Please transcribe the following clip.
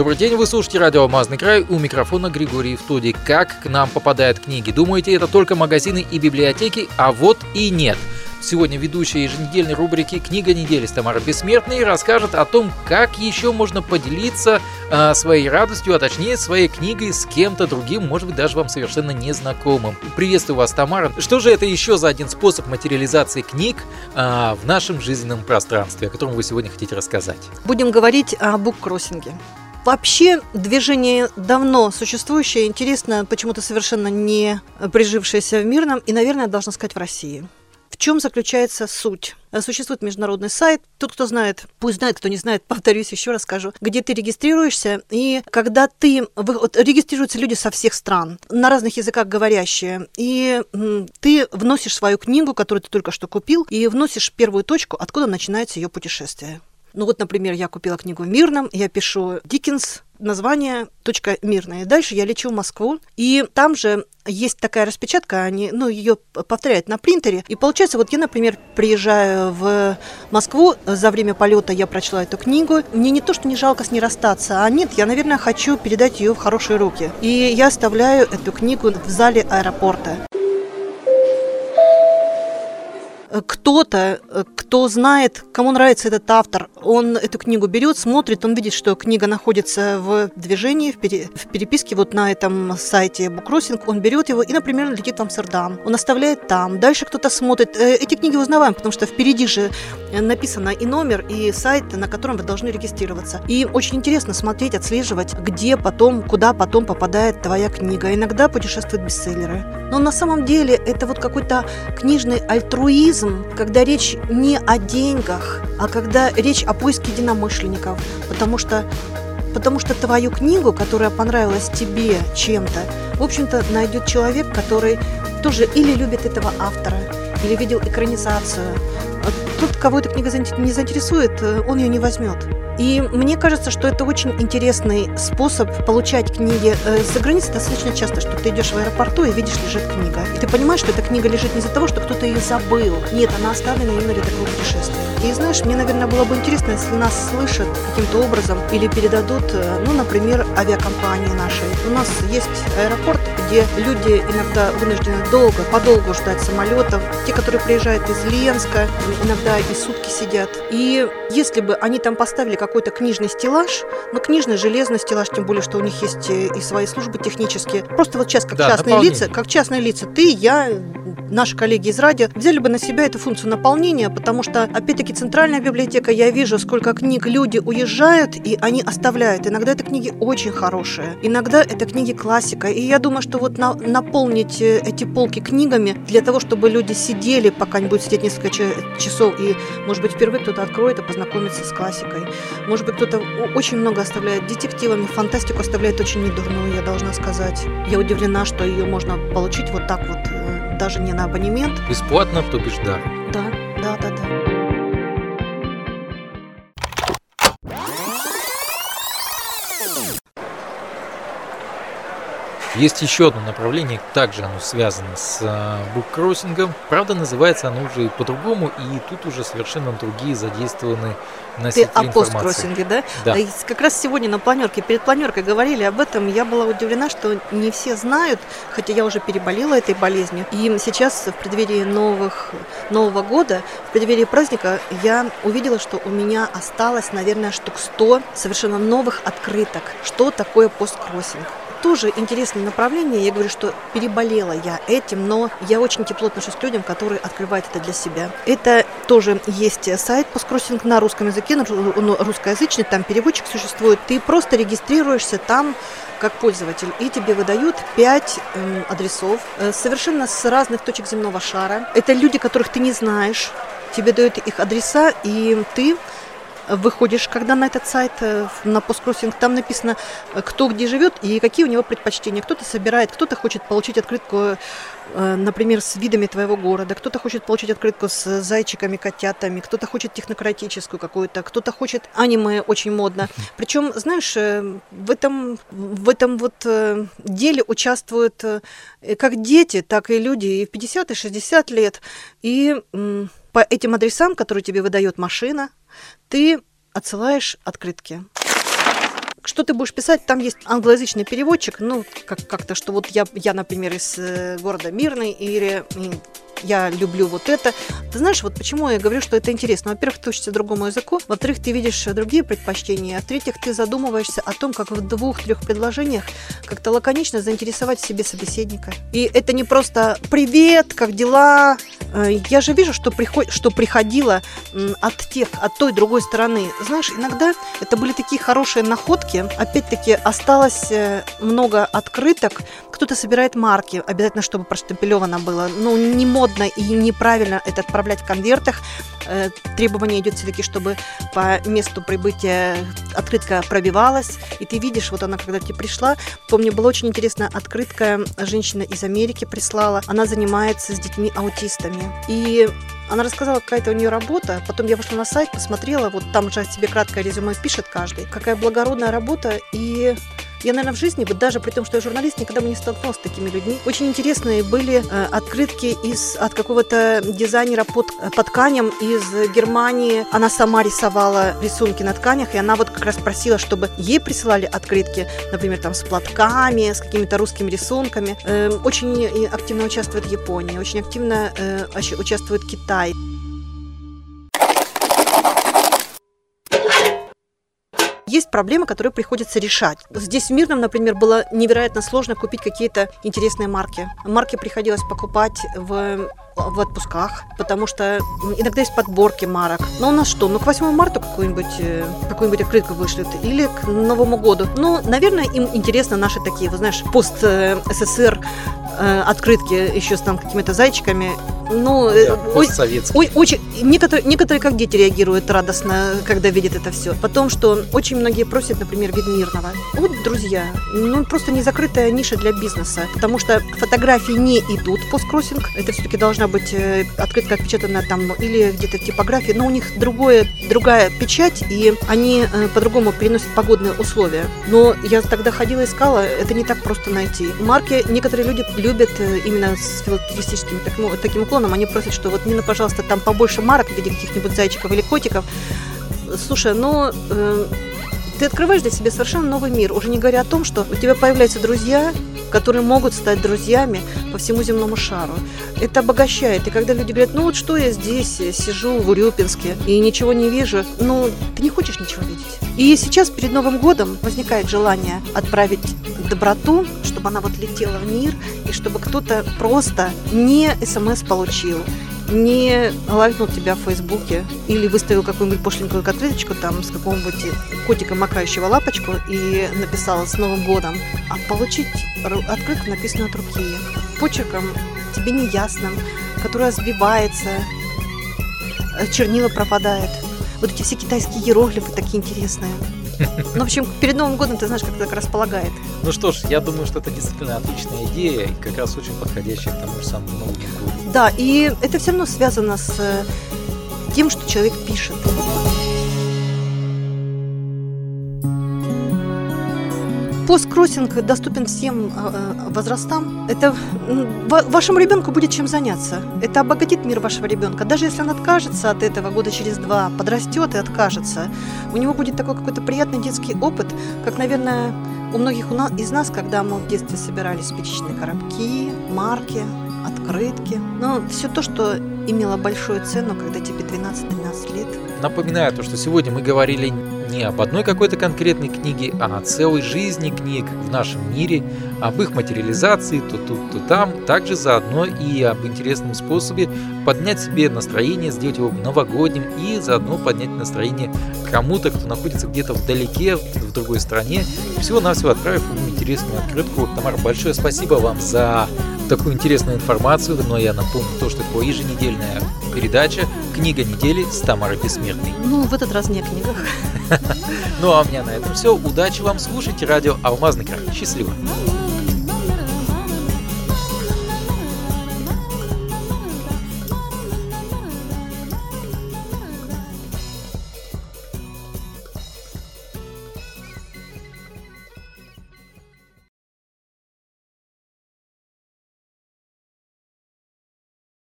Добрый день, вы слушаете радио «Алмазный край», у микрофона Григорий в студии. Как к нам попадают книги? Думаете, это только магазины и библиотеки? А вот и нет. Сегодня ведущая еженедельной рубрики «Книга недели» с Тамарой Бессмертной расскажет о том, как еще можно поделиться э, своей радостью, а точнее своей книгой с кем-то другим, может быть, даже вам совершенно незнакомым. Приветствую вас, Тамара. Что же это еще за один способ материализации книг э, в нашем жизненном пространстве, о котором вы сегодня хотите рассказать? Будем говорить о буккроссинге. Вообще движение давно существующее, интересно, почему-то совершенно не прижившееся в мирном и, наверное, должна сказать, в России. В чем заключается суть? Существует международный сайт. Тот, кто знает, пусть знает, кто не знает, повторюсь, еще раз скажу, где ты регистрируешься, и когда ты... Вот, регистрируются люди со всех стран, на разных языках говорящие, и ты вносишь свою книгу, которую ты только что купил, и вносишь первую точку, откуда начинается ее путешествие. Ну вот, например, я купила книгу в Мирном, я пишу Диккенс, название точка мирная. Дальше я лечу в Москву, и там же есть такая распечатка, они, ну, ее повторяют на принтере. И получается, вот я, например, приезжаю в Москву, за время полета я прочла эту книгу. Мне не то, что не жалко с ней расстаться, а нет, я, наверное, хочу передать ее в хорошие руки. И я оставляю эту книгу в зале аэропорта кто-то, кто знает, кому нравится этот автор, он эту книгу берет, смотрит, он видит, что книга находится в движении, в, пере, в переписке вот на этом сайте Букросинг, он берет его и, например, летит в Амстердам, он оставляет там. Дальше кто-то смотрит. Э, эти книги узнаваем, потому что впереди же написано и номер, и сайт, на котором вы должны регистрироваться. И очень интересно смотреть, отслеживать, где потом, куда потом попадает твоя книга. Иногда путешествуют бестселлеры. Но на самом деле это вот какой-то книжный альтруизм, альтруизм, когда речь не о деньгах, а когда речь о поиске единомышленников, потому что Потому что твою книгу, которая понравилась тебе чем-то, в общем-то, найдет человек, который тоже или любит этого автора, или видел экранизацию. Тут кого эта книга не заинтересует, он ее не возьмет. И мне кажется, что это очень интересный способ получать книги. Э, за границей достаточно часто, что ты идешь в аэропорту и видишь, лежит книга. И ты понимаешь, что эта книга лежит не из-за того, что кто-то ее забыл. Нет, она оставлена именно для такого путешествия. И знаешь, мне, наверное, было бы интересно, если нас слышат каким-то образом или передадут, э, ну, например, авиакомпании нашей. У нас есть аэропорт, где люди иногда вынуждены долго, подолгу ждать самолетов. Те, которые приезжают из Ленска, иногда и сутки сидят. И если бы они там поставили как какой-то книжный стеллаж, ну, книжный железный стеллаж, тем более, что у них есть э, и свои службы технические. Просто вот сейчас как да, частные лица, как частные лица, ты, я, наши коллеги из радио взяли бы на себя эту функцию наполнения, потому что, опять-таки, центральная библиотека, я вижу, сколько книг люди уезжают, и они оставляют. Иногда это книги очень хорошие, иногда это книги классика. И я думаю, что вот на, наполнить э, эти полки книгами для того, чтобы люди сидели, пока не будет сидеть несколько часов, и, может быть, впервые кто-то откроет и познакомится с классикой. Может быть, кто-то очень много оставляет детективами, фантастику оставляет очень недурную, я должна сказать. Я удивлена, что ее можно получить вот так вот, э, даже не на абонемент. Бесплатно, то бишь да. Да, да, да, да. Есть еще одно направление, также оно связано с э, буккроссингом. Правда, называется оно уже по-другому, и тут уже совершенно другие задействованы носители Ты о посткроссинге, да? Да. Как раз сегодня на планерке, перед планеркой говорили об этом. Я была удивлена, что не все знают, хотя я уже переболела этой болезнью. И сейчас в преддверии новых, Нового года, в преддверии праздника, я увидела, что у меня осталось, наверное, штук 100 совершенно новых открыток. Что такое посткроссинг? Тоже интересное направление. Я говорю, что переболела я этим, но я очень тепло отношусь к людям, которые открывают это для себя. Это тоже есть сайт посткроссинг на русском языке, он русскоязычный, там переводчик существует. Ты просто регистрируешься там как пользователь, и тебе выдают 5 э, адресов э, совершенно с разных точек земного шара. Это люди, которых ты не знаешь, тебе дают их адреса, и ты выходишь, когда на этот сайт, э, на посткроссинг, там написано, э, кто где живет и какие у него предпочтения. Кто-то собирает, кто-то хочет получить открытку, э, например, с видами твоего города, кто-то хочет получить открытку с зайчиками, котятами, кто-то хочет технократическую какую-то, кто-то хочет аниме, очень модно. Причем, знаешь, в этом, в этом вот деле участвуют как дети, так и люди и в 50, и 60 лет. И по этим адресам, которые тебе выдает машина, ты отсылаешь открытки. что ты будешь писать, там есть англоязычный переводчик, ну, как- как-то, что вот я, я, например, из э, города Мирный, или я люблю вот это. Ты знаешь, вот почему я говорю, что это интересно. Во-первых, ты учишься другому языку, во-вторых, ты видишь другие предпочтения, а в-третьих, ты задумываешься о том, как в двух-трех предложениях как-то лаконично заинтересовать в себе собеседника. И это не просто «Привет, как дела?» Э, Я же вижу, что, приход... что приходило от тех, от той другой стороны. Знаешь, иногда это были такие хорошие находки. Опять-таки, осталось э, много открыток. Кто-то собирает марки, обязательно, чтобы проштемпелевано было. Ну, не модно и неправильно это отправлять в конвертах. Э, Требование идет все-таки, чтобы по месту прибытия открытка пробивалась. И ты видишь, вот она, когда тебе пришла, помню, была очень интересная открытка, женщина из Америки прислала. Она занимается с детьми-аутистами. И она рассказала, какая-то у нее работа. Потом я вошла на сайт, посмотрела, вот там же себе краткое резюме пишет каждый. Какая благородная работа. И я, наверное, в жизни, вот даже при том, что я журналист, никогда бы не столкнулась с такими людьми. Очень интересные были э, открытки из, от какого-то дизайнера по, т- по тканям из Германии. Она сама рисовала рисунки на тканях, и она вот как раз просила, чтобы ей присылали открытки, например, там с платками, с какими-то русскими рисунками. Э, очень активно участвует Япония, очень активно э, участвует Китай. Есть проблемы, которые приходится решать. Здесь в Мирном, например, было невероятно сложно купить какие-то интересные марки. Марки приходилось покупать в в отпусках, потому что иногда есть подборки марок. Но у нас что? Ну, к 8 марта какую-нибудь э, какую-нибудь открытку вышлют или к Новому году. Ну, наверное, им интересно наши такие, вы знаешь, пост-СССР э, открытки еще с там какими-то зайчиками. Ну, э, Да, постсоветский. Очень, некоторые, некоторые как дети реагируют радостно, когда видят это все. Потом, что очень многие просят, например, вид мирного. Вот, друзья, ну просто не закрытая ниша для бизнеса, потому что фотографии не идут в посткроссинг. Это все-таки должна быть э, открытка отпечатана там или где-то в типографии, но у них другое, другая печать, и они э, по-другому переносят погодные условия. Но я тогда ходила, искала, это не так просто найти. Марки некоторые люди любят э, именно с филателистическим таким, таким уклоном. Они просят, что вот, Нина, пожалуйста, там побольше марок в виде каких-нибудь зайчиков или котиков. Слушай, ну, э, ты открываешь для себя совершенно новый мир, уже не говоря о том, что у тебя появляются друзья, которые могут стать друзьями по всему земному шару. Это обогащает. И когда люди говорят, ну вот что я здесь сижу в Урюпинске и ничего не вижу, ну, ты не хочешь ничего видеть. И сейчас перед Новым годом возникает желание отправить доброту, чтобы она вот летела в мир, и чтобы кто-то просто не смс получил, не лайкнул тебя в Фейсбуке или выставил какую-нибудь пошленькую открыточку там с какого-нибудь котика, макающего лапочку и написал «С Новым годом», а получить открытку, написанную от руки, почерком тебе неясным, которая сбивается, э, чернила пропадает. Вот эти все китайские иероглифы такие интересные. Ну, в общем, перед Новым годом, ты знаешь, как это так располагает. Ну что ж, я думаю, что это действительно отличная идея и как раз очень подходящая к тому же самому Новому году. Да, и это все равно связано с э, тем, что человек пишет. Посткроссинг доступен всем э, э, возрастам. Это вашему ребенку будет чем заняться. Это обогатит мир вашего ребенка. Даже если он откажется от этого года через два, подрастет и откажется, у него будет такой какой-то приятный детский опыт, как, наверное, у многих из нас, когда мы в детстве собирали спичечные коробки, марки, открытки. Ну, все то, что имело большую цену, когда тебе 12-13 лет. Напоминаю то, что сегодня мы говорили не об одной какой-то конкретной книге, а о целой жизни книг в нашем мире, об их материализации то тут, то там, также заодно и об интересном способе поднять себе настроение, сделать его новогодним и заодно поднять настроение кому-то, кто находится где-то вдалеке, в другой стране, всего-навсего отправив ему интересную открытку. Тамара, большое спасибо вам за такую интересную информацию, но я напомню то, что это была еженедельная передача «Книга недели» с Тамарой Бессмертной. Ну, в этот раз не о книгах. Ну а у меня на этом все. Удачи вам, слушайте радио «Алмазный край». Счастливо! Ну,